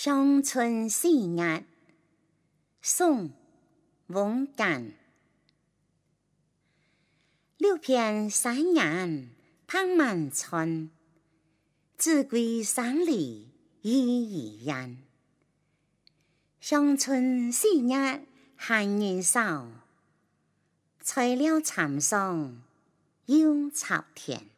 乡村四月宋翁干六片山岩傍满川子规声里雨依淹乡村四月闲人少翠了长松又朝田。